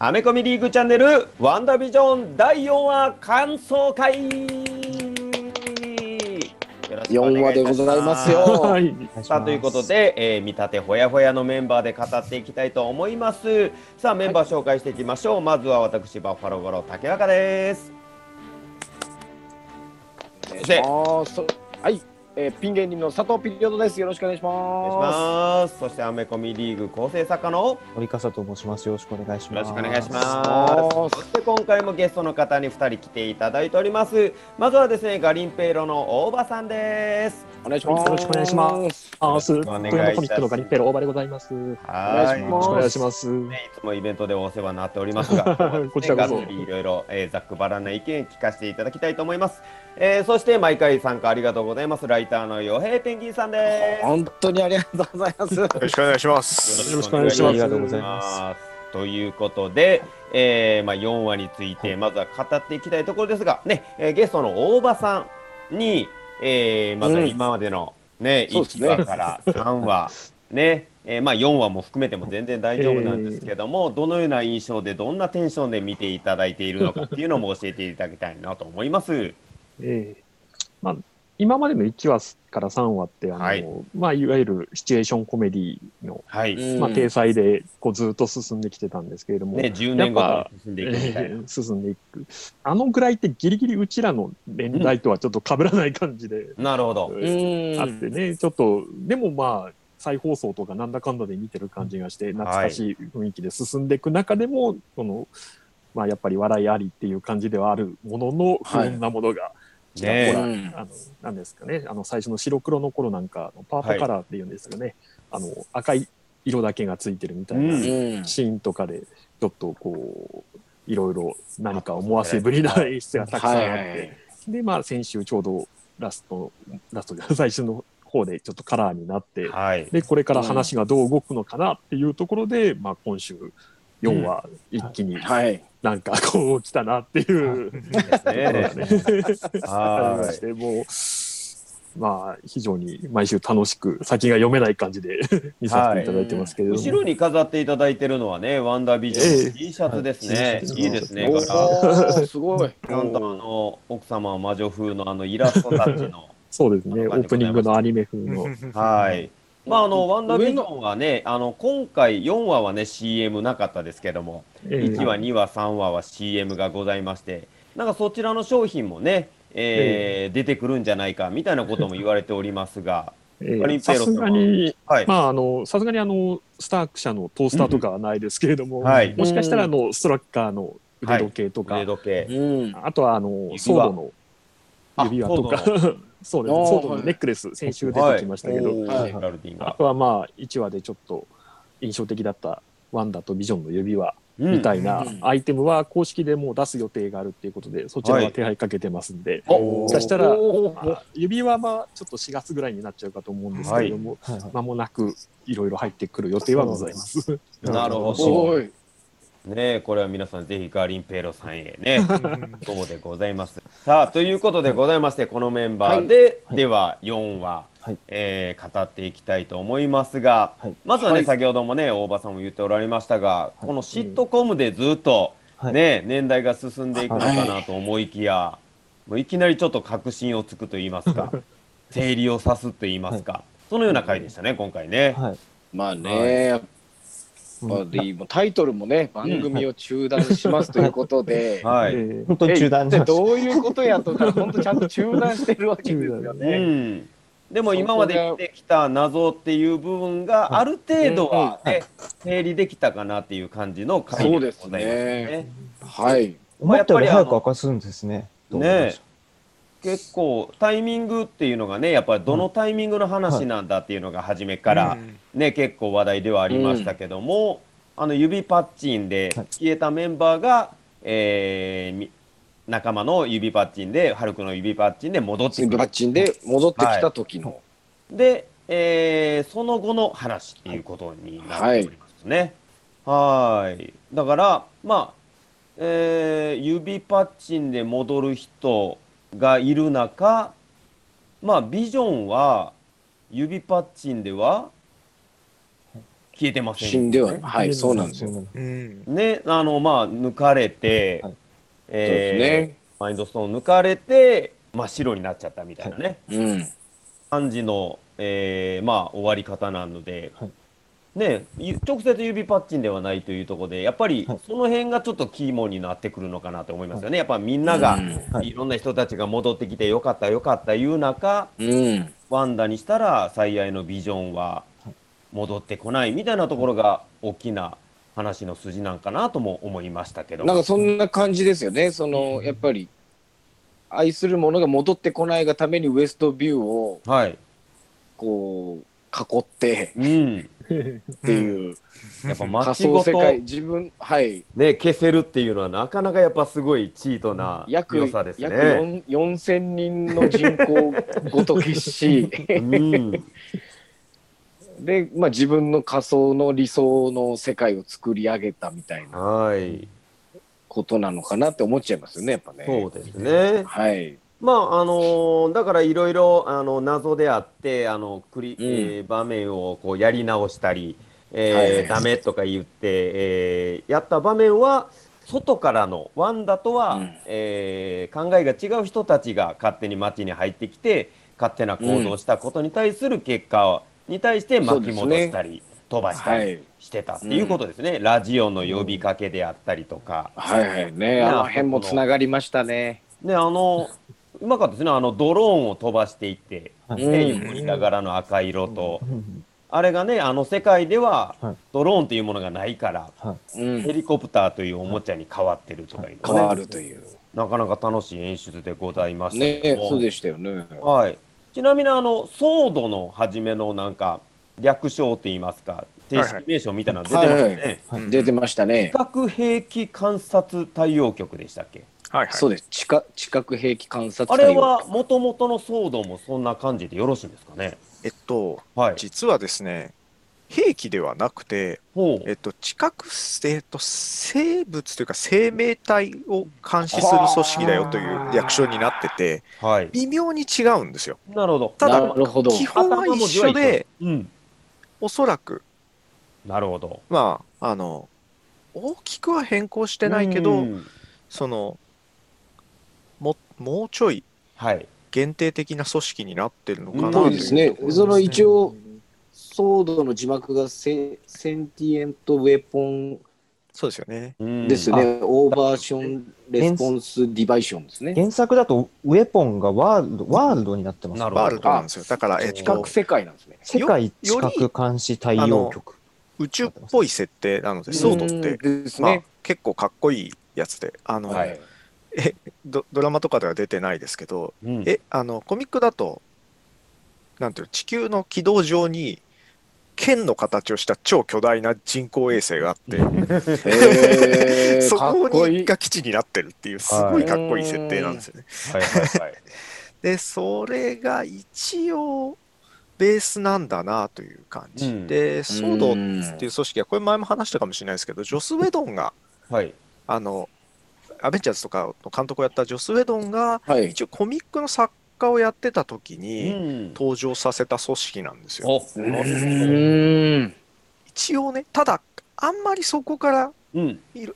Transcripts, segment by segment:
アメコミリーグチャンネルワンダービジョン第4話感想会。4話でございますよ。はい。さあということで、えー見立てほやほやのメンバーで語っていきたいと思います。さあメンバー紹介していきましょう、まずは私バッファローゴロ竹中です。お願いします。はい、えー、ピン芸人の佐藤ピリオドです。よろしくお願いしお願いしまますそしてアメコミリーグ構成作家のよ森笠と申します。よろしくお願いします。ろしくお願いしす。ますそして今回もゲストの方に2人来ていただいておりますまずはですねガリンペイロの大場さんですお願いします。よろしくお願いします。あ。お願いしますコミックのガリッペロ大場でございます。よはいお願いしますろしくお願いします。ね、いつもイベントでお世話になっておりますが、こちらこそいろいろ、えーざっくばらんな意見聞かせていただきたいと思います。えーそして毎回参加ありがとうございます。ライターの洋平ペンギンさんです。本当にありがとうございます。よろしくお願いします。よろしくお願いしますありがとうございますということで、えーまあ、4話についてまずは語っていきたいところですが、ねえーゲストの大場さんに、えーまずは今までの、ね1そうですね話から3話、ねえーまあ、4話も含めても全然大丈夫なんですけども、どのような印象でどんなテンションで見ていただいているのかっていうのも教えていただきたいなと思います。ええ。まあ今までの1話から3話ってあの、はい。まあいわゆるシチュエーションコメディのはい、うん。まあ体裁でこうずっと進んできてたんですけれども、ね、10年後に進んでいくみたい進んでいく。あのぐらいってギリギリうちらの年代とはちょっと被らない感じで、なるほど。うん。あってね、ちょっと、でもまあ、再放送とかなんだかんだで見てる感じがして、懐かしい雰囲気で進んでいく中でも、この、まあやっぱり笑いありっていう感じではあるものの、不はい穏なものが、ちらねほら、うんあの、なんですかね、あの最初の白黒の頃なんか、パートカラーっていうんですかね、あの、赤い色だけがついてるみたいな、シーンとかで、ちょっとこう、いろいろ何か思わせぶりな演出がたくさんあって、はいはいはい。で、まあ、先週ちょうどラスト、ラストで最初の方でちょっとカラーになって、はい。で、これから話がどう動くのかなっていうところで、まあ、今週4話一気にはい。なんかこう来たなっていうありまはして、もう、まあ、非常に毎週楽しく先が読めない感じで 見させていただいてますけ。ども。後ろに飾っていただいてるのはね、ワンダービジョンええの T シャツですね。はいいいですね。お柄。ーすごい。なんとあの奥様は魔女風のあのイラストたちの。そうですね、オープニングのアニメ風の。はい。まああのワンダービジョンはね、あの今回4話はね CM なかったですけども、ええ。1話、2話、3話は CM がございまして、なんかそちらの商品もね、えー出てくるんじゃないかみたいなことも言われておりますが、さすがに、はい。まあ、あの、さすがにあの、スターク社のトースターとかはないですけれども、はい。もしかしたらあの、ストラッカーの腕時計とか、腕時計。うん。あとはあの、輪。ソードのあ指輪とか、ソ そうですソードのネックレス、先週出てきましたけど、はい。あが。とはまあ、1話でちょっと印象的だったワンダとビジョンの指輪うんみたいな。うん。アイテムは公式でもう出す予定があるっていうことで、そちらは手配かけてますんで、おもしかしたら指輪はちょっと4月ぐらいになっちゃうかと思うんですけれども、間もなくいろいろ入ってくる予定はございます。なるほすど。ごい。ね。えこれは皆さんぜひガーリンペーロさんへね、そうでございます。さあ、ということでございまして、このメンバーで、では4話、はい。えー語っていきたいと思いますが、はい。まずはね、はい。先ほどもね、大場さんも言っておられましたが、い。このシットコムでずっと、はい。ね、年代が進んでいくのかなと思いきや、もういきなりちょっと確信をつくと言いますか、整理をさすと言いますか、そのような回でしたね、今回ね。はい。まあね、やっぱりもうタイトルもね、番組を中断しますということで、はい。えー本当に中断えし。どういうことやと本当ちゃんと中断してるわけですようね。ん、でも今まで来てきた謎っていう部分がある程度は、ね整理できたかなっていう感じの回でございますね。はい。思ったより早く明かすんですね。ね結構タイミングっていうのがねやっぱりどのタイミングの話なんだっていうのが初めから、ね結構話題ではありましたけども、あの指パッチンではい。消えたメンバーが、えーみ仲間の指パッチンでハルクの指パッチンで戻ってくる。スイングバッチンで戻ってきた時の。で、えーその後の話っていうことになっておりますね。はい。だからまあ、えー指パッチンで戻る人がいる中まあビジョンは指パッチンでは消えてません。死んではねはいそうなんですよ。うん。ね、あの、まあ、抜かれて、はい。えそうですね。マインドストーン抜かれて、真っ白になっちゃったみたいなね、うん。感じの、えーまあ、終わり方なので、はいね、ゆ直接指パッチンではないというところで、やっぱりはいその辺がちょっと肝になってくるのかなと思いますよね。やっぱみんなが、はいいろんな人たちが戻ってきてよかったよかったいう中、うんワンダにしたら最愛のビジョンは戻ってこないみたいなところが大きな話の筋なんかなとも思いましたけど。なんかそんな感じですよね。そのやっぱり愛するものが戻ってこないがためにウエストビューをはい。こう囲ってうん。っていうやっぱ仮街ごと想世界自分はいね消せるっていうのはなかなかやっぱすごいチートな約良さです約ね。4 4000人の人口ごと消しうん。で、まあ、自分の仮想の理想の世界を作り上げたみたいなはい。ことなのかなって思っちゃいますよねやっぱね。そうですね。はい。まああのーだからいろいろあの謎であってあのクリ、んえー場面をこうやり直したり、えーはいはいダメとか言って、えーやった場面は外からのワンダとは、うんえー考えが違う人たちが勝手に街に入ってきて勝手な行動をしたことに対する結果に対して巻き戻したり、飛ばしたりはい。してたっていうことですね、ラジオの呼びかけであったりとか。はいはいね。あの辺もつながりましたね。ね、あの、うまかったですね。あの、ドローンを飛ばしていって、はいね、うん横にながらの赤色と、うんあれがね、あの世界でははい、ドローンというものがないから、うんヘ。リコプターというおもちゃに変わってるとかいうねわるという。なかなか楽しい演出でございましたねそうでしたよね。はい。ちなみに、あの、ソードの初めのなんか、略称といいますか、正式名称みたいなの出てますよね。はい出てましたね。核兵器観察対応局でしたっけ？はいはい。そうです。地下地殻兵器観察あ隊れは、もともとのソードもそんな感じでよろしいんですかね？えっと、はい。実はですね、兵器ではなくて、ほうえっと、地殻、えっと、生物というか生命体を監視する組織だよという略称になってて、はい。微妙に違うんですよ。なるほど。ただなるほど。基本は一緒で、うん。おそらく、なるほど。まあ、あの、大きくは変更してないけど、うんその、も、もうちょいはい。限定的な組織になってるのかなうんというそうですね。その一応、ソードの字幕がセ Sentient Weapon そうですよね。うんですね。 Observation Response Division ですね。原作だと Weapon が World World になってます。なるほど World なんですよ。だから、えっと世界なんですね。世界知覚監視対応局。宇宙っぽい設定なので、ソードって、まあね。、結構かっこいいやつで、あの、はい。ドドラマとかでは出てないですけど、うんえ、あの、コミックだと、なんていうの、地球の軌道上に、剣の形をした超巨大な人工衛星があって、へー そこが基地になってるっていう、すごいかっこいい設定なんですよね。はいはいはい。で、それが一応、ベースなんだなという感じ。うんで、ソードっていう組織は、これ前も話したかもしれないですけど、ジョス・ウェドンが、はい。あの、アベンジャーズとかの監督をやったジョス・ウェドンが、はい。一応コミックの作家をやってた時うにん。登場させた組織なんですよ。一応ね、ただ、あんまりそこから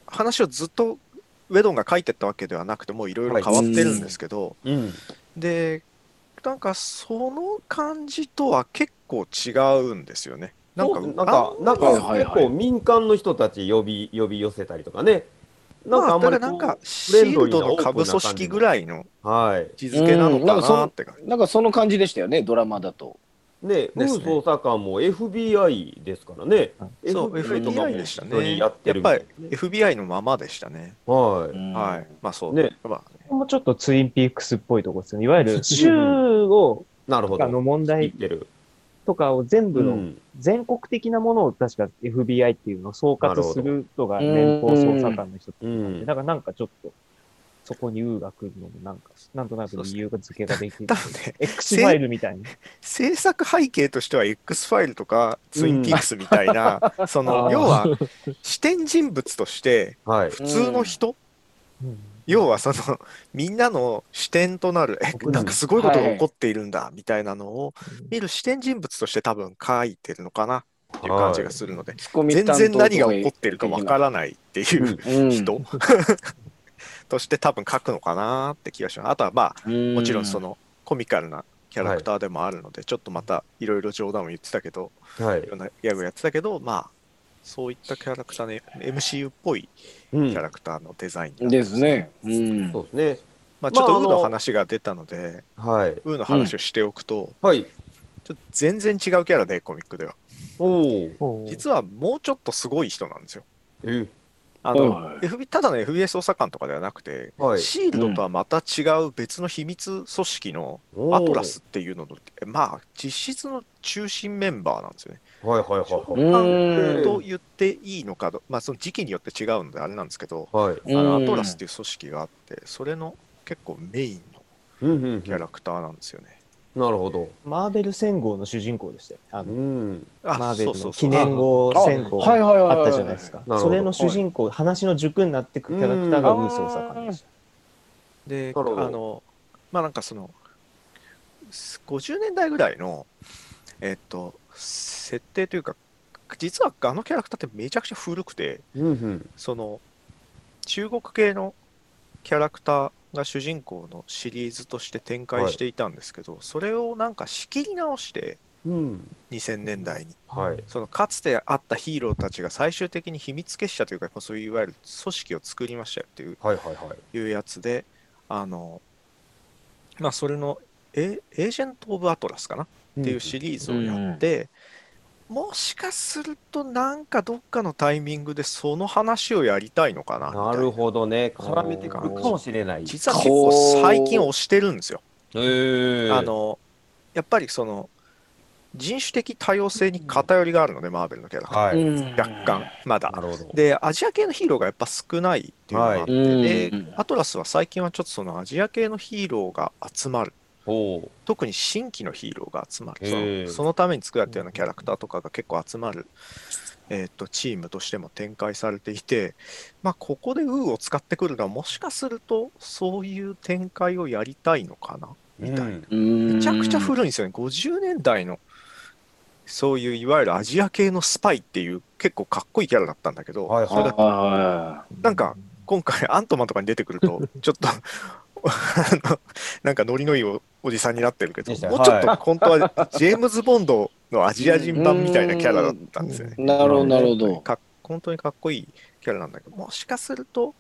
話をずっとウェドンが書いてったわけではなくて、もういろいろ変わってるんですけど、うん。で、なんかその感じとは結構違うんですよね。なんか、なんか、なんかはいはいはい結構民間の人たち呼び、呼び寄せたりとかね。まあ、あんまりこうだからなんか、シールドの下部組織ぐらいのはい。位置づけなのかなって感じ。なんかその感じでしたよね、ドラマだと。ね、ムですねー捜査官も FBI ですからね。そう、FBI とかも FBI でしたね。やってるやっぱり FBI のままでしたね。なはい。はい。まあそう。ねもちょっとツインピークスっぽいところですよね。いわゆる州を、なるほど。あの問言っ題てる。とかを全部のうん。全国的なものを確か FBI っていうのを総括する人が連邦捜査官の人ってうんでだからなんかちょっと、そこに U が来るのもなんか、なんとなく理由が付けができる多。分ね、X ファイルみたいに。制作背景としては X ファイルとかツインピークスみたいな、そあのー要は視点人物としてはい。普通の人、うん要はそのみんなの視点となるえうんなんかすごいことが起こっているんだみたいなのを見る視点人物として多分書いてるのかなっていう感じがするので、全然何が起こっとてるかわからないっていううん。人 として多分書くのかなって気がします。あとはまあうん。もちろんそのコミカルなキャラクターでもあるので、ちょっとまたいろいろ冗談を言ってたけど、はい。いろんなギャグやってたけど、まあそういったキャラクターね、MCU っぽいうんキャラクターのデザインですね。うんそうですね。まあちょっとウーの話が出たので、はい。ウーの話をしておくと、はい。ちょっと全然違うキャラで、コミックでは。おお。実はもうちょっとすごい人なんですよ。えあの、はい FB ただの FBS 捜査官とかではなくて、はいシールドとはまた違う別の秘密組織のアトラスっていうのの、まあ実質の中心メンバーなんですよね。はいはいはいうんと言っていいのかど、まあその時期によって違うのであれなんですけど、はい。はい。あのうんアトラスっていう組織があって、それの結構メインのキャラクターなんですよね。なるほど。マーベル戦号の主人公でしたよ。あうのん。あマーベルの記念号戦号はいはいはいはいあったじゃないですかそれの主人公、話の軸になってくキャラクターがウーソーサカンでした。で、あの、まあなんかその、50年代ぐらいの、えっと、設定というか、実はあのキャラクターってめちゃくちゃ古くて、うんうん。その、中国系のキャラクターが主人公のシリーズとして展開していたんですけど、それをなんか仕切り直して、うん。2000年代に。はい。そのかつてあったヒーローたちが最終的に秘密結社というか、そういういわゆる組織を作りましたよっていうはいはいはい。いうやつで、あの、まあ、それのエ、エージェント・オブ・アトラスかな？っていうシリーズをやって、もしかすると、なんかどっかのタイミングでその話をやりたいのかなみたいなるほどね。絡めてくるかもしれない。実は結構最近推してるんですよ。ええ。あ、の、やっぱりその、人種的多様性に偏りがあるので、マーベルのキャラクター。はい。若干、まだな。るほど。で、アジア系のヒーローがやっぱ少ないっていうのがあって、はいでうん、アトラスは最近はちょっとそのアジア系のヒーローが集まる。おお。特に新規のヒーローが集まる。そのために作られたようなキャラクターとかが結構集まる、えー、とチームとしても展開されていて、まあ、ここでウーを使ってくるのはもしかするとそういう展開をやりたいのかなみたいな。うんめちゃくちゃ古いんですよね。50年代のそういういわゆるアジア系のスパイっていう結構かっこいいキャラだったんだけど、はいそれがはなんか今回アントマンとかに出てくるとちょっと あのなんかノリのいいおおじさんになってるけどもうちょっとは本当は ジェームズ・ボンドのアジア人版みたいなキャラだったんですよね。い。なるほど、なるほど。か本当にかっこいいキャラなんだけどもしかすると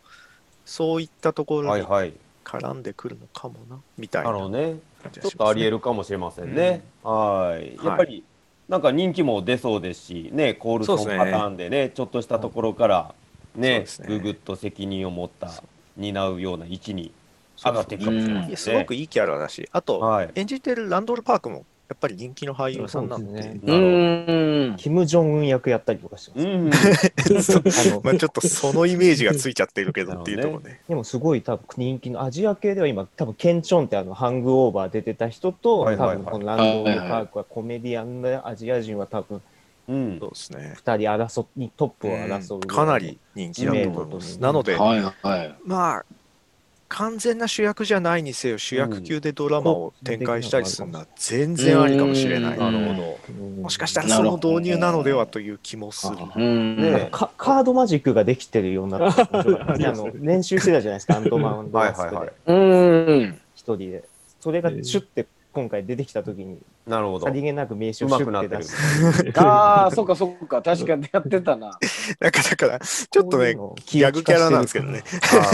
そういったところに。絡んでくるのかもなみたいななるほどね。ちょっとありがしますね。得るかもしれませんね。はい。やっぱり、なんか人気も出そうですし、ね、コールソンパターンでね、ちょっとしたところから、ねねぐぐっと責任を持った担うような位置に上がっていくかもしれませんね。すごくいいキャラだしあと、はい。演じてるランドール・パークもやっぱり人気の俳優さんなので。キム・ジョンウン役やったりとかしてます。うん。あ のまあちょっとそのイメージがついちゃってるけどっていうところね。でもすごい多分人気のアジア系では今多分ケンチョンってあのハングオーバー出てた人と、はいはいはい多分このランドール・パークはコメディアンでアジア人は多分うんそうですね。二人争にトップを争うかなり人気だと思います。なので、はいはい。まあ、完全な主役じゃないにせよ、主役級でドラマを展開したりするのは全然ありかもしれない。うんなるほうんもしかしたらその導入なのではという気もする。うん。ねかカードマジックができてるようにな 練習してたじゃないですかアントマンど。はいはいはい。うん。一人でそれがシュッて今回出てきた時になるほどさ。りげなく名刺をうシてッて出るす。ああ、そっかそっか。確かにやってたな。なんかだから、ちょっとね、ギャグキャラなんですけどね。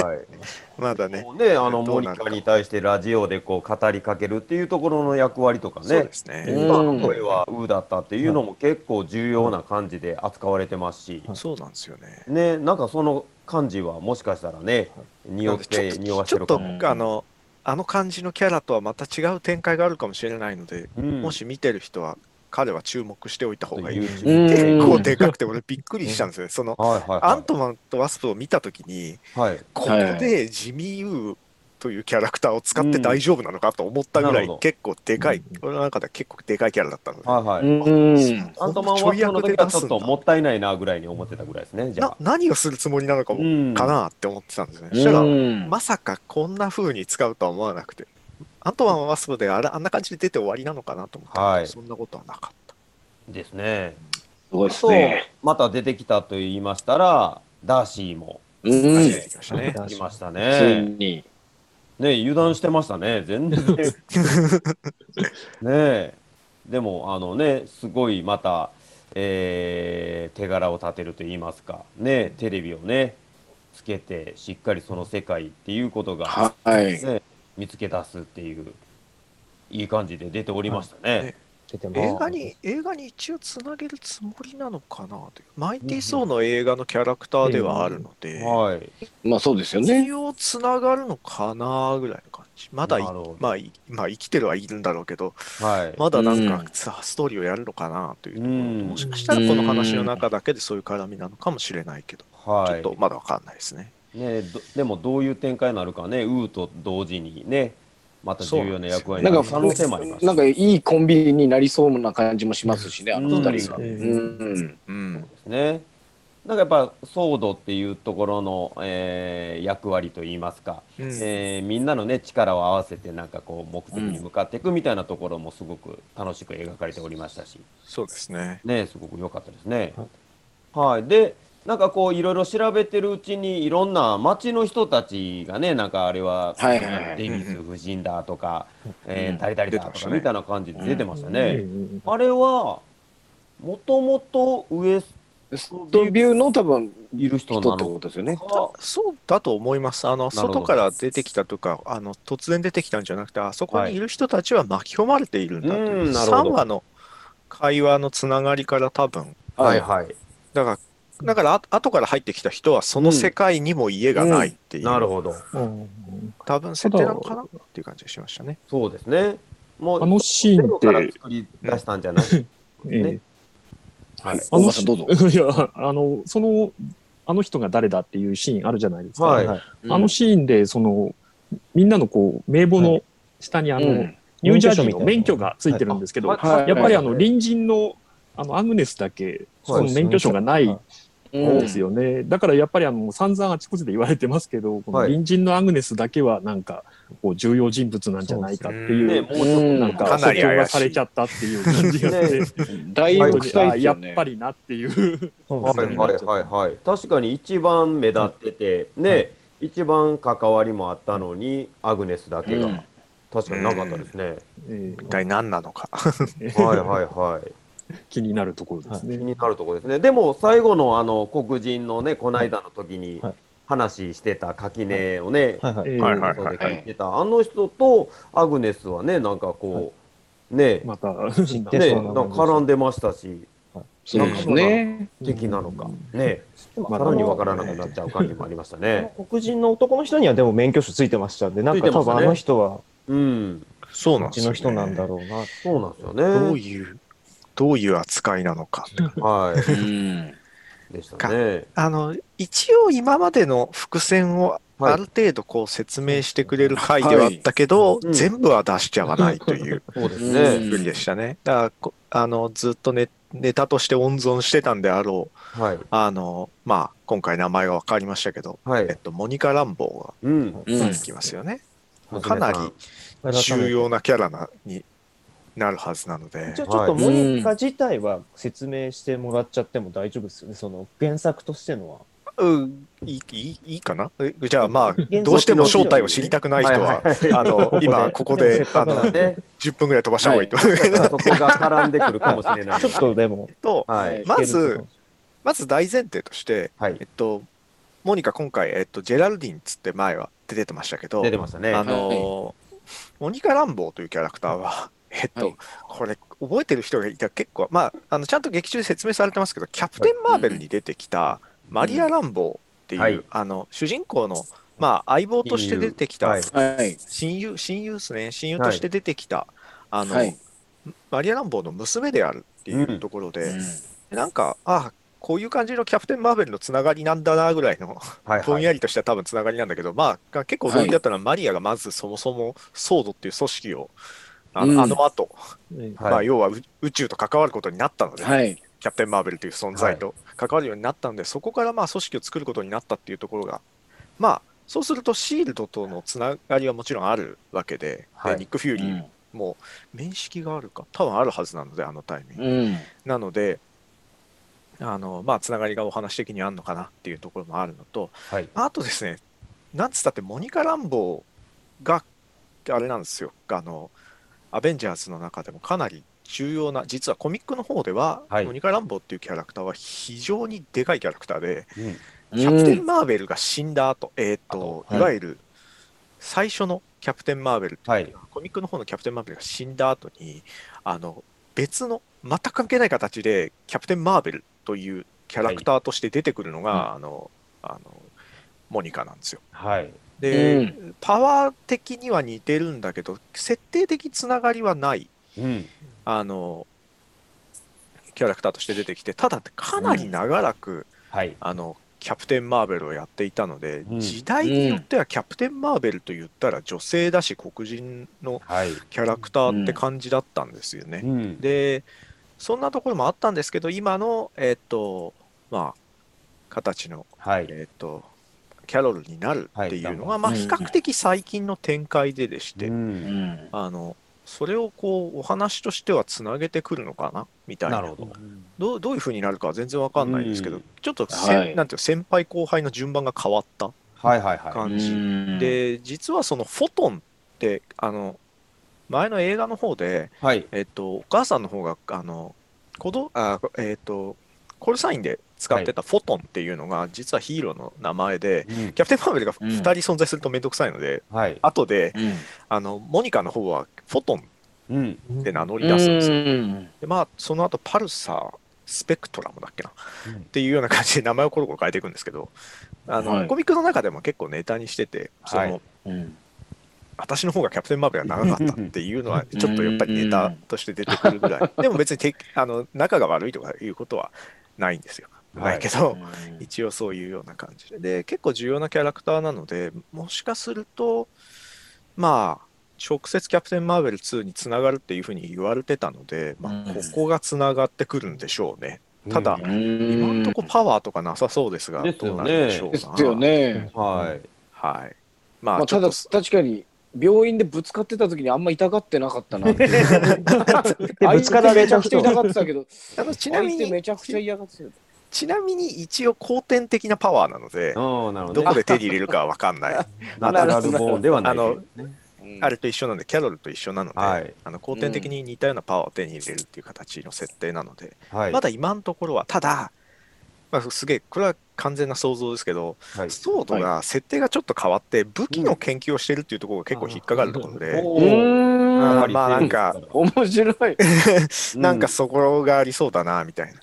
はい。まだね。ね、あの、モニカに対してラジオでこう語りかけるっていうところの役割とかねそうで。すね。うんまあ、声は「う」だったっていうのも結構重要な感じで扱われてますし、そうなんですよね。ね、なんかその感じはもしかしたらね、匂って匂わしちょっとてるかも。あの、あの感じのキャラとはまた違う展開があるかもしれないので、うんもし見てる人は彼は注目しておいた方がいい。YouTube うん結構でかくて俺びっくりしたんですよね。そのはいはいはい。アントマンとワスプを見たときに、はい。ここでジミー・ウーというキャラクターを使って大丈夫なのかと思ったぐらいなるほど結構でかい、俺の中では結構でかいキャラだったので、はいはい。うん。アントマンはその時はちょっともったいないなぐらいに思ってたぐらいですね、じゃなあ。何をするつもりなのかも、うんかなって思ってたんですね。そしたら、うんまさかこんな風に使うとは思わなくて、アントマンはワスプであれあんな感じで出て終わりなのかなと思ったら、はいそんなことはなかった。ですね。ごいですとね。また出てきたと言いましたらダーシーもうん。出てきましたね。来ましたついね。に。ね油断してましたね 全然。ねえでもあのねすごいまた、えー手柄を立てると言いますかねテレビをねつけてしっかりその世界っていうことが、はい。ね、見つけ出すっていういい感じで出ておりましたね。ね出てます映画に、映画に一応つなげるつもりなのかなという。マイティー・ソーの映画のキャラクターではあるので、はい。まあそうですよね一。応つながるのかなぐらいの感じ。まだいなるほどまあ、いまあ、生きてるはいるんだろうけど、はい。まだなんうんかさ、ストーリーをやるのかなというところうんともしかしたらこの話の中だけでそういう絡みなのかもしれないけど、はい。ちょっとまだわかんないですね。ねどでもどういう展開になるかね、ウーと同時にね、また重要な役割になんかなる可能性もあります。なんかいいコンビになりそうな感じもしますしね、あの二人が。ううんん。うん。ですね。なんかやっぱソードっていうところの、えー役割といいますか、うんえーみんなのね力を合わせてなんかこう目的に向かっていくみたいなところもすごく楽しく描かれておりましたし、そうですね。ねすごく良かったですね。はい、でなんかこういろいろ調べてるうちにいろんな町の人たちがねなんかあれは、はいはいはいデイビス夫人だとか、えうんー誰々だとかみたいな感じで出てましたうんね。うんあれはもともとウエスストビューの多分いる人人ってなのことですよね。か。そうだと思います。あの外から出てきたとか、あの突然出てきたんじゃなくて、あそこにいる人たちは巻き込まれているんだという、うんなるほど3話の会話のつながりから多分、はいはい。だから、だからあ後から入ってきた人はその世界にも家がないっていう、なるほど。うん多分設定なのかなっていう感じがしましたね。そうですね。もうあのシーンって。から作り出したんじゃない。ええ。ね。はい。大場さんどうぞ。いや、あの、その、あの人が誰だっていうシーンあるじゃないですか。はい。はい。あのシーンで、その、みんなのこう、名簿の下にあの、うん。ニュージャージーの免許がついてるんですけど、はい。はい。やっぱりあの、隣人の、あの、アグネスだけ、その免許証がないんうんですよね。だからやっぱりあの、散々あちこちで言われてますけど、このはい隣人のアグネスだけはなんか、こう、重要人物なんじゃないかっていう、ね、もうちょっうんなんか、かなり怪しい補強がされちゃったっていう感じがして、だいぶやっ。ぱりなっていう。はいはいはいはい。確かに一番目立ってて、ね、一番関わりもあったのに、アグネスだけが、うん確かになかったですね。え一体何なのか。ーはいはいはい。気になるところですね。気になるところですね。でも最後のあの黒人のね、この間の時にはい話してた垣根をね、はいはい。えーはいはいそうで聞いてた、あの人とアグネスはね、なんかこう、ね、また、ね、ななんか絡んでましたし、そうですね。敵なのか、ね、まさらにわからなくなっちゃう感じもありましたね。黒人の男の人にはでも免許証ついてましたんで、なんか多分あの人はうん、そうなんですよ、ね。うちの人なんだろうな。そうなんですよどうね。いう、どういう扱いなのか。はうん。い。でしたね。あの、一応今までの伏線をはいある程度こう説明してくれる回ではあったけど、うん全部は出しちゃわないというそうでしたね。だからこあのずっとネネタとして温存してたんであろう、はい。あの、まあ、今回名前が分かりましたけど、はい。えっと、モニカ・ランボうん。うんーが出てきますよね。かなり重要なキャラなになるはずなのでじゃ、あちょっとモニカ自体は説明してもらっちゃっても大丈夫ですよね。その原作としてのは。うん、いいいいいいかな？えじゃあまあ、原どうしても正体を知りたくない人は、あの、今ここで、あの、ね、10分ぐらい飛ばした方がいいと。そこが絡んでくるかもしれない。ちょっとでも、と、はい。まず、まず大前提として、はいえっ。と、モニカ今回、えっと、ジェラルディンっつって前は出てましたけど、出てましたね。あのーモニカ・ランボーというキャラクターは、えっと、はい。これ、覚えてる人がいたら結構、まあ、あのちゃんと劇中で説明されてますけど、キャプテン・マーベルに出てきたマリア・ランボーっていう、はい。あの主人公の、まあ、相棒として出てきた、はい。はい。親友、親友ですね、親友として出てきた、あの、はい。マリア・ランボーの娘であるっていうところで、なんか、あこういう感じのキャプテン・マーベルのつながりなんだなぐらいの、はいはい。ぼんやりとした多分つながりなんだけど、まあ、結構驚きだったのは、マリアがまずそもそもソードっていう組織を、あの,、うん。あの後、ねはいまあ、要は宇宇宙と関わることになったので、はい。キャプテン・マーベルという存在と関わるようになったので、そこからまあ組織を作ることになったっていうところが、まあ、そうするとシールドとのつながりはもちろんあるわけで、はい。でニック・フューリーも面識があるか、多分あるはずなので、あのタイミング。うん。なので、あのまあつながりがお話的にあるのかなっていうところもあるのとはい。あとですねなんつったってモニカ・ランボーがあれなんですよ。あのアベンジャーズの中でもかなり重要な実はコミックの方では、はい。モニカ・ランボーっていうキャラクターは非常にでかいキャラクターで、うん。キャプテン・マーベルが死んだ後、えっ、と、はい。いわゆる最初のキャプテン・マーベルっていう、はい。コミックの方のキャプテン・マーベルが死んだ後に、あの、別の、全く関係ない形で、キャプテン・マーベルというキャラクターとして出てくるのが、はあの、あの、モニカなんですよ。はい。で、うパワー的には似てるんだけど、設定的つながりはない、うん。あの、キャラクターとして出てきて、ただ、かなり長らく、はい。あのキャプテン・マーベルをやっていたので、うん時代によってはキャプテン・マーベルと言ったら女性だし黒人のはい。キャラクターって感じだったんですよね。うん。でそんなところもあったんですけど今のえっ、とまあ形のはい。えっ、とキャロルになるっていうのが、はいまあ比較的最近の展開ででして、うん。あのそれをこうお話としてはつなげてくるのかなみたいななるほど。どうどういうふうになるかは全然わかんないんですけど、うんちょっとはいなんていうの先輩後輩の順番が変わったはいはいは感じ、ん、で実はそのフォトンってあの前の映画の方で、い。はい。えっと、お母さんの方があの子どあ、えっと、コールサインで使ってたフォトンっていうのが実はヒーローの名前で、うん。キャプテン・マーベルがうん2人存在するとめんどくさいので、はい。後でうん。あのモニカの方はフォトンうん。って名乗り出すんですよ。うん。でまあその後パルサースペクトラムだっけな？うん。っていうような感じで名前をコロコロ変えていくんですけどあの、はい。コミックの中でも結構ネタにしててその、はい。うん。私の方がキャプテン・マーベルが長かったっていうのはちょっとやっぱりネタとして出てくるぐらい。でも別にてあの仲が悪いとかいうことはないんですよ。はいないけど、一応そういうような感じでで結構重要なキャラクターなのでもしかするとまあ直接キャプテン・マーベル2につながるっていうふうに言われてたので、まあ、うんここがつながってくるんでしょうね。ただうん今んとこパワーとかなさそうですが、どうなるでしょうな。ですよね。はい。はい。まあ、まあ、ただ確かに病院でぶつかってた時にあんま痛がってなかったなって。で、ぶつからめちゃくちゃ痛がってたけど、ちなみにめちゃくちゃ嫌がってたよ。ちなみに一応後天的なパワーなので、ああ、なるほどね。どこで手に入れるかは分かんない。ナチュラルボーンではないけどね。うんあれと一緒なんで、キャロルと一緒なので、はいあの後天的に似たようなパワーを手に入れるっていう形の設定なので、はい。まだ今のところは、ただ、まあ、すげえ、これは完全な想像ですけど、はい。ソードが設定がちょっと変わって、武器の研究をしてるっていうところが結構引っかかるところで、おうーんあーまあなんか、面白い。なんかそこがありそうだな、みたいな。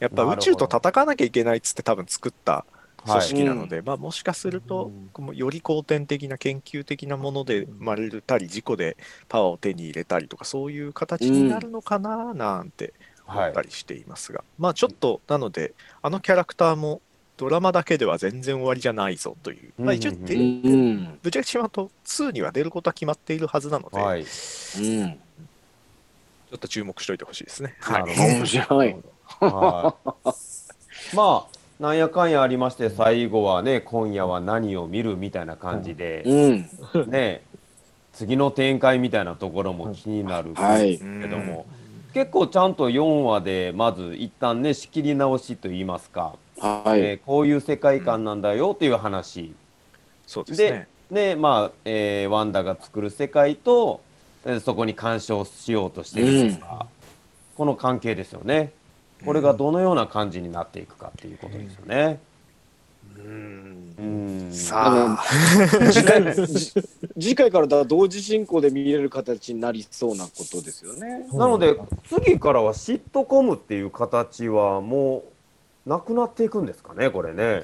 やっぱ宇宙と戦わなきゃいけないっつって多分作った組織なので、まあもしかすると、もうより後天的な研究的なもので生まれたり、事故でパワーを手に入れたりとか、そういう形になるのかな、なんて思はいった。りしていますが、まあちょっと、なので、あのキャラクターもドラマだけでは全然終わりじゃないぞという、まあ一応。ぶっちゃけしまうと、2には出ることは決まっているはずなので、はい。うん。ちょっと注目しておいてほしいですね。はい面白い。はい。まあ、なんやかんやありまして、最後はね、今夜は何を見るみたいな感じで、うん。ね、次の展開みたいなところも気になるはいけども、結構ちゃんと4話で、まず一旦ね、仕切り直しといいますか、はい。えーこういう世界観なんだよっていう話。そうですね。で、まあ、えーワンダが作る世界と、えーそこに干渉しようとしてるとか、この関係ですよね。これがどのような感じになっていくかっていうことですよね。うんうん。さあ、次回じ次回からだ同時進行で見れる形になりそうなことですよね。なので、次からはシットコムっていう形はもうなくなっていくんですかね、これね。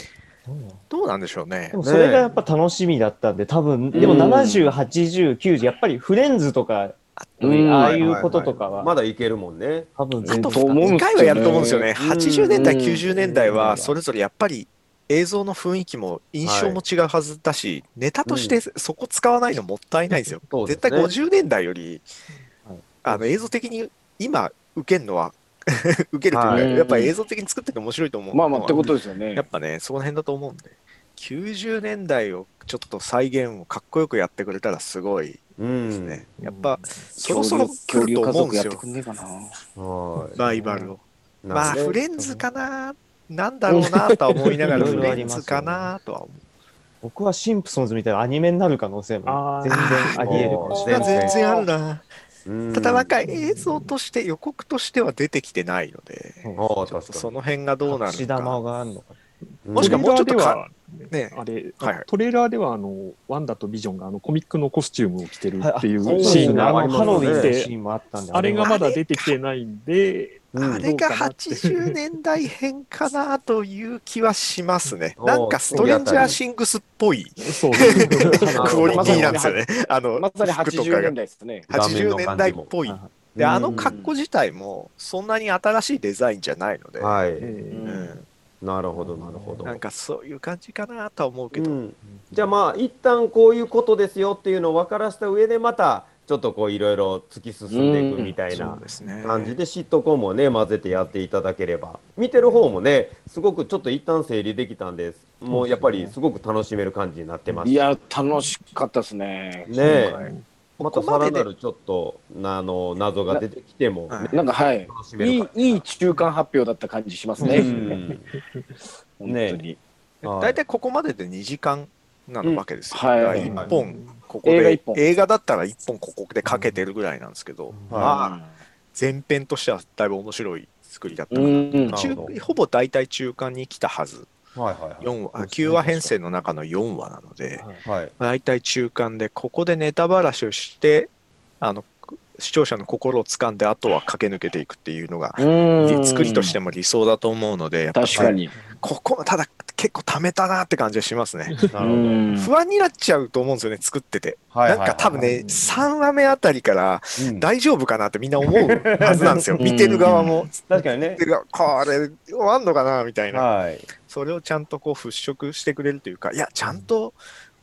どうなんでしょうねそれがやっぱ楽しみだったんで、多分、でもうん70、80、90、やっぱりフレンズとか、うんああいうこととかは、まだいけるもんね。多分あと全然。と思うん2ですよね回はやると思うんですよね。80年代、うん90年代はそれぞれやっぱり映像の雰囲気も印象も違うはずだし、ネタとしてそこ使わないのもったいないんですよ。絶対50年代よりはいあの映像的に今受けるのは 受けるというか、はいやっぱり映像的に作ってて面白いと思うまあまあってことですよねやっ。ぱね、その辺だと思うんで。90年代をちょっと再現をかっこよくやってくれたらすごいうん。ですね。やっぱ、そ恐ろそろ来ると家族やって思うんですよ。ライバルを。まあ、フレンズかな、なんだろうなとは思いながら、フレンズかなとは思う。僕はシンプソンズみたいなアニメになる可能性も全然あり得るかもしそれれない。は全然あるな。うんただ、なんか映像として、予告としては出てきてないので、その辺がどうなる串のか。もしくはもうちょっとトレーラーかではね。あれ、はいはい。トレーラーではあのワンダとビジョンがあのコミックのコスチュームを着てるっていうシーンがあったんで、あれがはまだ出てきてないんで、うん。あれがどうかなって80年代編かなという気はしますね。なんかストレンジャーシングスっぽい。クオリティなんですよね。あの、まさに80服とかが年代ですね。80年代っぽい。で、うんあの格好自体もそんなに新しいデザインじゃないので、はい。えうーん、なるほど、なるほど。なんかそういう感じかなとは思うけど、うん、じゃあまあ一旦こういうことですよっていうのを分からした上でまたちょっとこういろいろ突き進んでいくみたいそな。感じでシットコンもね混ぜてやっていただければ。見てる方もねすごくちょっと一旦整理できたんです。もうやっぱりすごく楽しめる感じになってます。いや、楽しかったですね。ねえ。はいまたここまでで。さらなるちょっとあの謎が出てきてもはいなんか、はい。いいか、いい中間発表だった感じしますね。うん。本当に。はい。大体ここまでで2時間なのわけですよ。うんはい。だから一本、ここで。映画だったら1本ここでかけてるぐらいなんですけど、はまあ前編としてはだいぶ面白い作りだったかなうん。ほぼ大体中間に来たはず4話あ9話編成の中の4話なのではい。はい大体中間でここでネタばらしをしてあの視聴者の心を掴んであとは駆け抜けていくっていうのがうん。作りとしても理想だと思うのでやっぱ確かに。ここただ結構貯めたなって感じがしますね。なるほど。うん。不安になっちゃうと思うんですよね作ってて。はいはいなんか多分ね3話目あたりからうん。大丈夫かなってみんな思うはずなんですよ。うん。見てる側も。確かにね。見てる側これ終わんのかなみたいな。はい。それをちゃんとこう払拭してくれるというか、いや、ちゃんと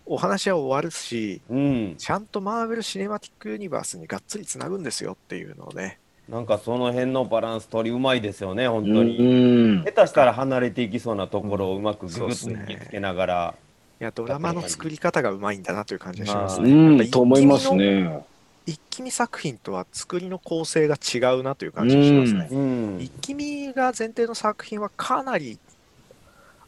お話は終わるし、うん。ちゃんとマーベル・シネマティック・ユニバースにがっつりつなぐんですよっていうのをね、なんかその辺のバランス取りうまいですよね、本う当に。ん。下手したら離れていきそうなところをうまくググッとつけながら。いや、ドラマの作り方がうまいんだなという感じがしますうね。うん、と思いますね。一気見作品とは作りの構成が違うなという感じがしますね。うん一気見が前提の作品はかなり、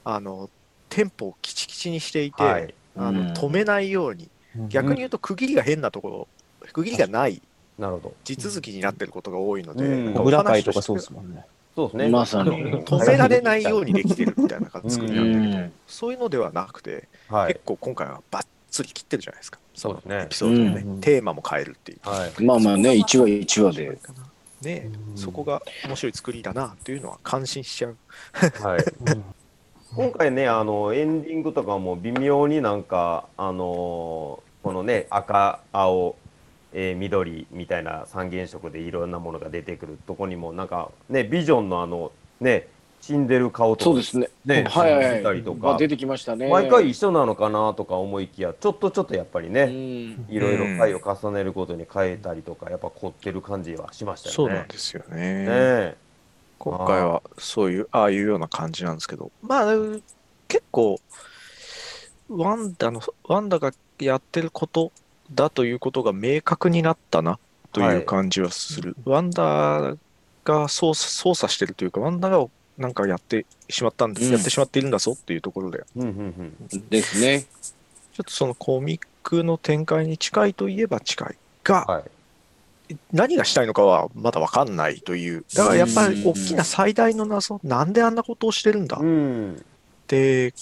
あの、テンポをきちきちにしていて、はい。うんあの止めないように、逆に言うと区切りが変なところ、区切りがないなるほど。地続きになってることが多いので、うん小会とかそうですもんね。そうですね。まさに。止められないようにできてるみたいな作りうなんだけど、ん。そういうのではなくて、はい結。構今回はバッツリ切ってるじゃないですか。そうですねエピソードのね、うんテーマも変えるっていう。はい。まあまあね、1話1話で。ねうんそこが面白い作りだなっていうのは感心しちゃう。はい。今回ね、あの、エンディングとかも微妙になんか、あのーこのね、赤、青、えー緑みたいな三原色でいろんなものが出てくるとこにも、なんか、ね、ビジョンのあの、ね、死んでる顔とかそうですね。ね、はいはい出たりとかまあ出、てきましたね。毎回一緒なのかなとか思いきや、ちょっとちょっとやっぱりうね、ん。いろいろ回を重ねることに変えたりとか、やっぱ凝ってる感じはしましたそうよね。なんですよねね。え今回はそういう、ああいうような感じなんですけど、まあ、結構、ワンダの、ワンダがやってることだということが明確になったなという感じはする。ワンダが操作操作してるというか、ワンダがなんかやってしまったんです、うんやってしまっているんだぞっていうところで、うんうんうん。ですね。ちょっとそのコミックの展開に近いといえば近いが、はい。何がしたいのかはまだ分かんないという。だからやっぱり大きな最大の謎、なんであんなことをしてるんだっうん。て、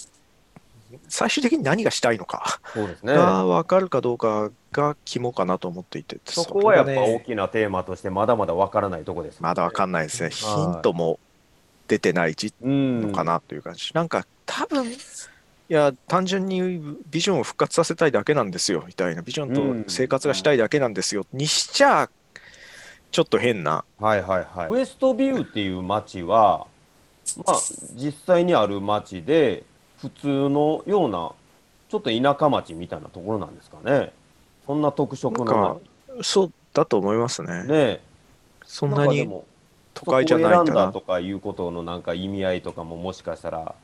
最終的に何がしたいのかそうですね。が分かるかどうかが肝かなと思っていて、そこはやっぱ大きなテーマとしてまだまだわからないとこです、まだ分かんないですね。ヒントも出てないのかなという感じ。なんか多分、いや、単純にビジョンを復活させたいだけなんですよ、みたいな。ビジョンと生活がしたいだけなんですよ。にしちゃ、ちょっと変な。はいはいはい。ウエストビューっていう町は、まあ、実際にある町で、普通のような、ちょっと田舎町みたいなところなんですかね。そんな特色なんのかそうだと思いますね。ね。そんなに都会じゃないんだなそこを選んだとかいうことのなんか意味合いとかももしかしたら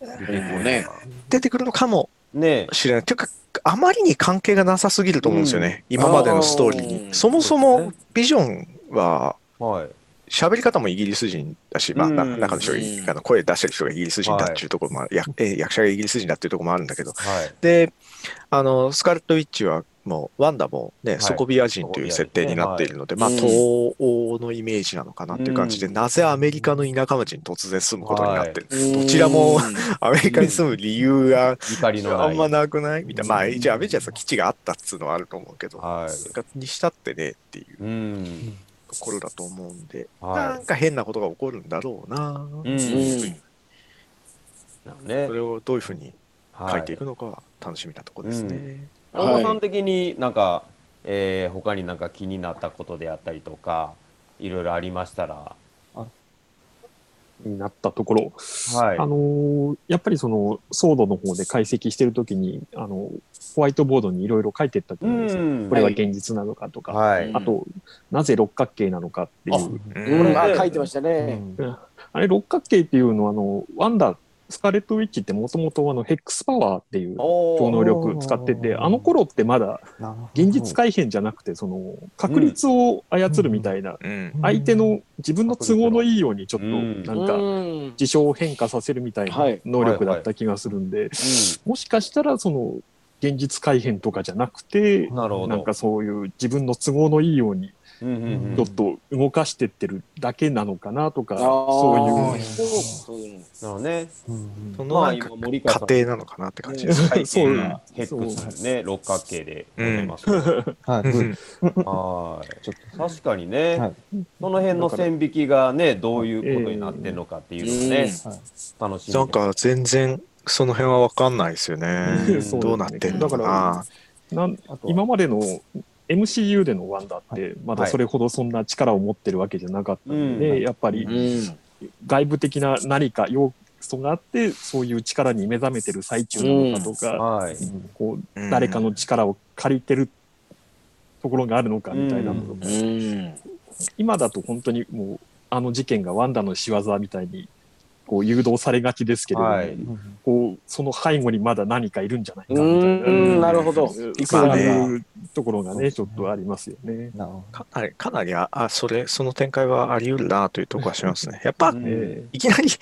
出てくるのかなね出てくるのかもねしれない。というか、あまりに関係がなさすぎると思うんですよね。今までのストーリーあーに。そもそもビジョンは、はい。喋り方もイギリス人だし、まあ、中の人がうんあの声出してる人がイギリス人だっていうところもある、やえー役者がイギリス人だっていうところもあるんだけど、はい。で、あの、スカーレット・ウィッチはもう、ワンダもね、いソコビア人という設定になっているので、まあ、うん東欧のイメージなのかなっていう感じで、うんなぜアメリカの田舎町に突然住むことになってる。どどちらもアメリカに住む理由が。あんまなくないみたいな。まあ、一応アベンジャーズは基地があったっつうのはあると思うけど、はい。にしたってねっていううん。ところだと思うんで、はいなんか変なことが起こるんだろうな。うん。うんねそ。れをどういうふうに書いていく。くのかは楽しみなところですね。大場さん的になんか、えー、他になんか気になったことであったりとか、いろいろありましたら。になったところ、はい。あのーやっぱりそのソードの方で解析してるときに、あの、ホワイトボードにいろいろ書いてったと思うんですよ。うんこれは現実なのかとか、はい。あと、なぜ六角形なのかっていう。うんうん、あ書いてましたね。あれ、六角形っていうのは、あの、ワンダ、スカーレット・ウィッチってもともとあの、ヘックスパワーっていうお超能力使ってて、あの頃ってまだ現実改変じゃなくて、その、確率を操るみたいな、うん。相手の自分の都合のいいようにちょっと、うん。なんか、うん。事象を変化させるみたいなはい。能力だった気がするんで、もしかしたらその現実改変とかじゃなくて。なんかそういう自分の都合のいいようにうんうんうん。ちょっと動かしてってるだけなのかなとか、そういうそうそういうの。なのね。そまあのなんか今森川さん。過程なのかなって感じです。回そうヘックスね、六角形でございます。はい。い。ちょっ確かにね、はい。その辺の線引きがね、どういうことになってるのかっていうのをね、楽しみなんか全然その辺は分かんないですよね。うん。そうどうなってんのかな。なんあとは。今までの MCU でのワンダって、まだそれほどそんな力を持ってるわけじゃなかったので、うん。やっぱりうん。外部的な何か要素があって、そういう力に目覚めてる最中なのかとか、はい。こううん誰かの力を借りてるところがあるのかみたいなのが、うん。今だと本当にもうあの事件がワンダの仕業みたいにこう誘導されがちですけれども、はい。こうその背後にまだ何かいるんじゃないかみたいな。うんなるほど。そういうところがね、ちょっとありますよね。かなり、かなりあ、あそれ、その展開はあり得るなというところはしますね。やっぱ、いきなり、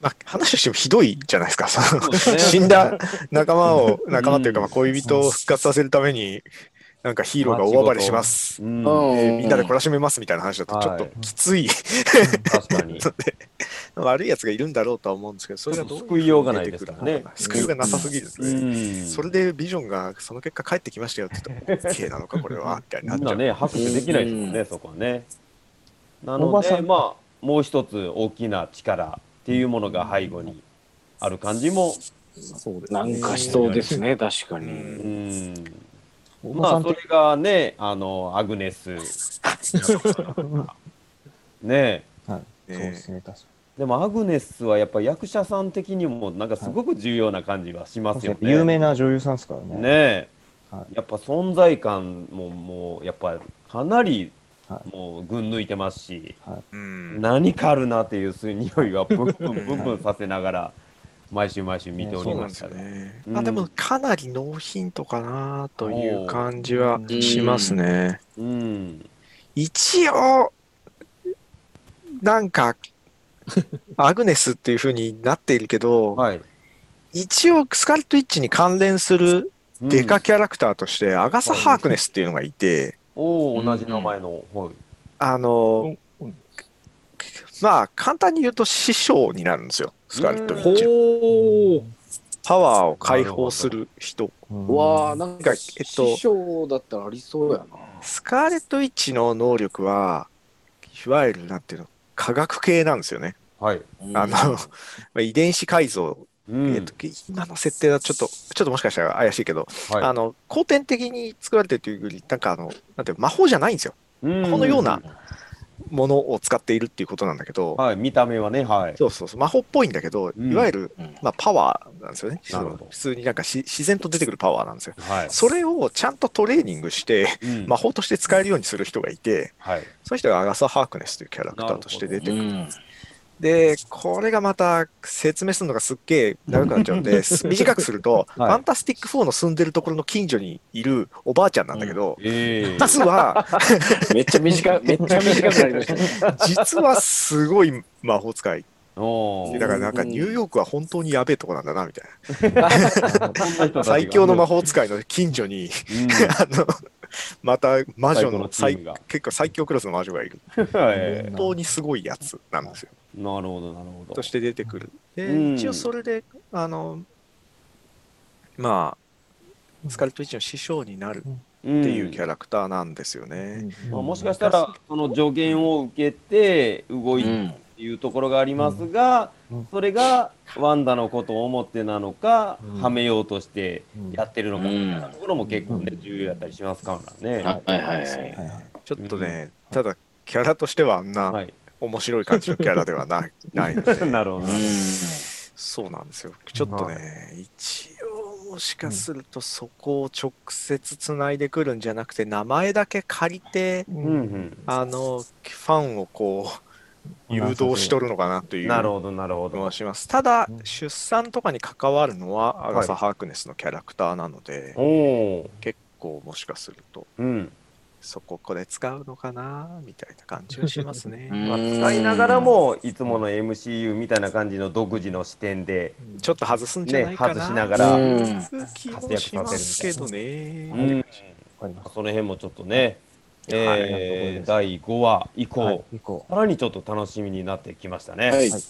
まあ、話としてもひどいじゃないですか。その ね。死んだ仲間を、仲間というか、まあ、恋人を復活させるために、なんかヒーローが大暴れします。うん。うん。えーみんなで懲らしめますみたいな話だと、ちょっときつい、確かに。悪いやつがいるんだろうとは思うんですけど、それがどういう救いようがないですからね救いようがなさすぎるね。ん。それでビジョンがその結果帰ってきましたよって言って OK なのか、これはみたいになっちゃね、拍手できないですもんね、そこはね。なので、まあ、もう一つ大きな力っていうものが背後にある感じも、そうですねなんかしそうですね、確かうに。まあ、それがね、あの、アグネス。ねはい。そうねですね、確かでもアグネスはやっぱ役者さん的にもなんかすごく重要な感じはしますよに。ね。有名な女優さんですからね。ねえ、はやっぱ存在感ももうやっぱかなりはもう群抜いてますし、うん何かあるなっていうそういう匂いは ブンブンブンブンさせながら毎週毎週見ておりましたね。よね。うんまあでもかなりノーヒントかなという感じはしますね。うん。一応、なんか、アグネスっていう風になっているけど、はい。一応スカルト・イッチに関連するうんデカキャラクターとして、アガサ・ハークネスっていうのがいて、おお同じ名前の。はい。あの、うんまあ簡単に言うと師匠になるんですよ、スカルト・イッチの。おお。パワーを解放する人。うわあ、なんか、えっと師匠だったらありそうやな。スカーレット・ウィッチの能力は、いわゆるなんていうの、科学系なんですよね。はい。あの、まあ遺伝子改造、うんえっと、今の設定はちょっと、ちょっともしかしたら怪しいけど、はいあの、後天的に作られてるというより、なんかあの、なんていうの魔法じゃないんですよ。うんこのようなものを使っているっていうことなんだけど、はい。見た目はね、はい。そうそうそう、魔法っぽいんだけど、うんいわゆる、うんまあ、パワーなんですよね。なるほど普通になんかし自然と出てくるパワーなんですよ。はい。それをちゃんとトレーニングして、うん魔法として使えるようにする人がいて、はい。その人がアガサ・ハークネスというキャラクターとして出てくる。うんで、これがまた説明するのがすっげえ長くなっちゃうんで、す短くすると、ファンタスティック4の住んでるところの近所にいるおばあちゃんなんだけど、ええ実は、めっちゃ短い、めっちゃ短くなりましたね。実はすごい魔法使い。だからなんかニューヨークは本当にやべえとこなんだな、みたいな。最強の魔法使いの近所に、うんあの、また魔女のの最結構最強クラスの魔女がいる。え本当にすごいやつなんですよ。えなるほどなるほど。として出てくる。で、うん。一応それで、あの、まあ、スカレット・ウィッチの師匠になるっていうキャラクターなんですよね。まあ、もしかしたらその助言を受けて動いてるっていうところがありますが、うん。それがワンダのことを思ってなのか、うん。はめようとしてうん。やってるのかうんみたいなところも結構ね、重要やったりしますからね。はいはい。はい。はいはい。ちょっとね、ただ、キャラとしてはあんなはい、面白い感じのキャラではない ないので、なるほど。そうなんですよ。ちょっとね、一応もしかするとそこを直接つないでくるんじゃなくて、名前だけ借りて、うんうん、あの、ファンをこう、誘導しとるのかなというなるほどなるほど気も。します。ただう、ん出産とかに関わるのはアガサ・ハークネスのキャラクターなので、おお、結構もしかすると、うん。そここで使うのかなみたいな感じはしますね。まあ、使いながらもいつもの MCU みたいな感じの独自の視点で、ちょっと外すんじゃないかな、ね外しながらうん気もしますけどね。その辺もちょっとね、えはいー第5話以降、はい。さらにちょっと楽しみになってきましたね。はい。はい。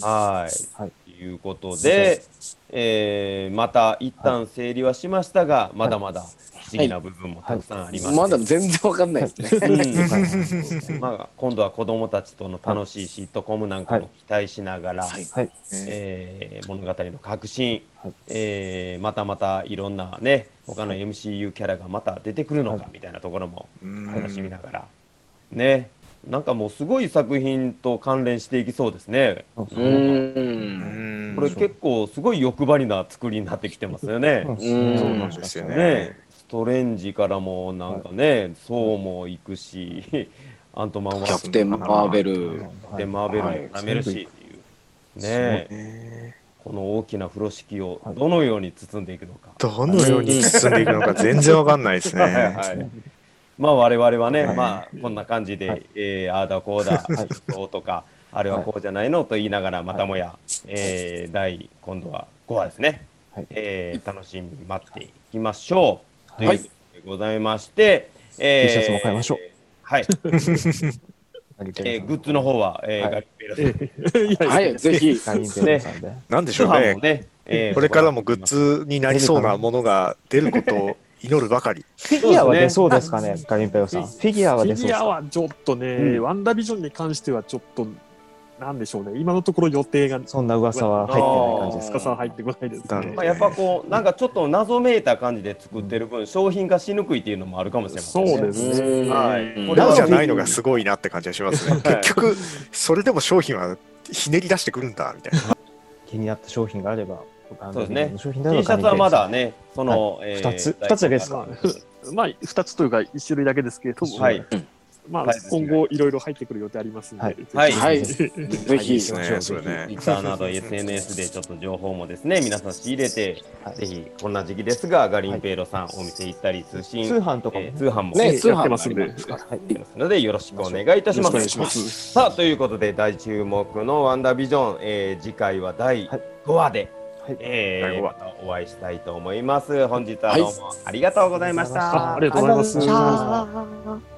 はいということで、えーまた一旦整理はしましたが、まだまだ不思議な部分もたくさんあります、まだ全然わかんないですね。うんまあ、今度は子供たちとの楽しいシットコムなんかも期待しながら、はいはい。えー物語の革新、はいえーまたまたいろんなね他の MCU キャラがまた出てくるのかはいみたいなところもうん楽しみながら、ねなんかもうすごい作品と関連していきそうですね。うう。うんんこれ結構すごい欲張りな作りになってきてますよね。うんそうなんですよね。ねストレンジからもなんかね、ソーも行くし、アントマンはキャプテン・マーベル。でマーベルも舐めるしっていう。ねえ。ね。この大きな風呂敷をはい。どのように包んでいくのか。どのように進んでいくのか 全然わかんないですね。はい。まあ我々はね、はい。まあこんな感じで、はい。えーああだこうだ、そうとか、あれはこうじゃないのと言いながら、またもや、えー第、今度は5話ですね、はい。えー楽しみに待っていきましょう。はいございまして、え T シャツも買いましょうはい、えーログッズの方は、えーはいガリペロさんはい、ぜひ。さん。ガリペロさんで。なんでし通ょうね。ね、えーこれからもグッズになりそうなものが出ることを祈るばかり。フィギュアは出そうですかね、ガリペロさん。フィギュアはフィギュア出そうですかはちょっとね、うんワンダービジョンに関してはちょっと、なんでしょうね、今のところ予定が、そんな噂は入ってない感じですすか？さん入ってこないですね。まあ、やっぱこう、なんかちょっと謎めいた感じで作ってる分、商品化しにくいっていうのもあるかもしれませんね。そうですね。はい。うんこれじゃないのがすごいなって感じがしますね。結局、それでも商品はひねり出してくるんだ、みたいな。気になった商品があれば、僕そうですね。T ばシャツはまだね、その、えー二つ。二つだけですか？まあ、2つというか、1種類だけですけれども、はい。まあはい、今後いろいろ入ってくる予定ありますので、はいはいはい。ぜぜひ。ですね、それね。Twitter など SNS でちょっと情報もですね、皆さん仕入れて、はいぜひこんな時期ですが、ガリンペイロさん、お店行ったり、通信、通販とかもねえー通販もね、ね、通販ってますんでりますから。はい。ますので、よろしくお願いいたします。さあ、ということで、大注目のワンダービジョン、えー次回は第はい5話で、はいえー第五話またお会いしたいと思います。本日はどうもありがとうございました。あありがとうございます。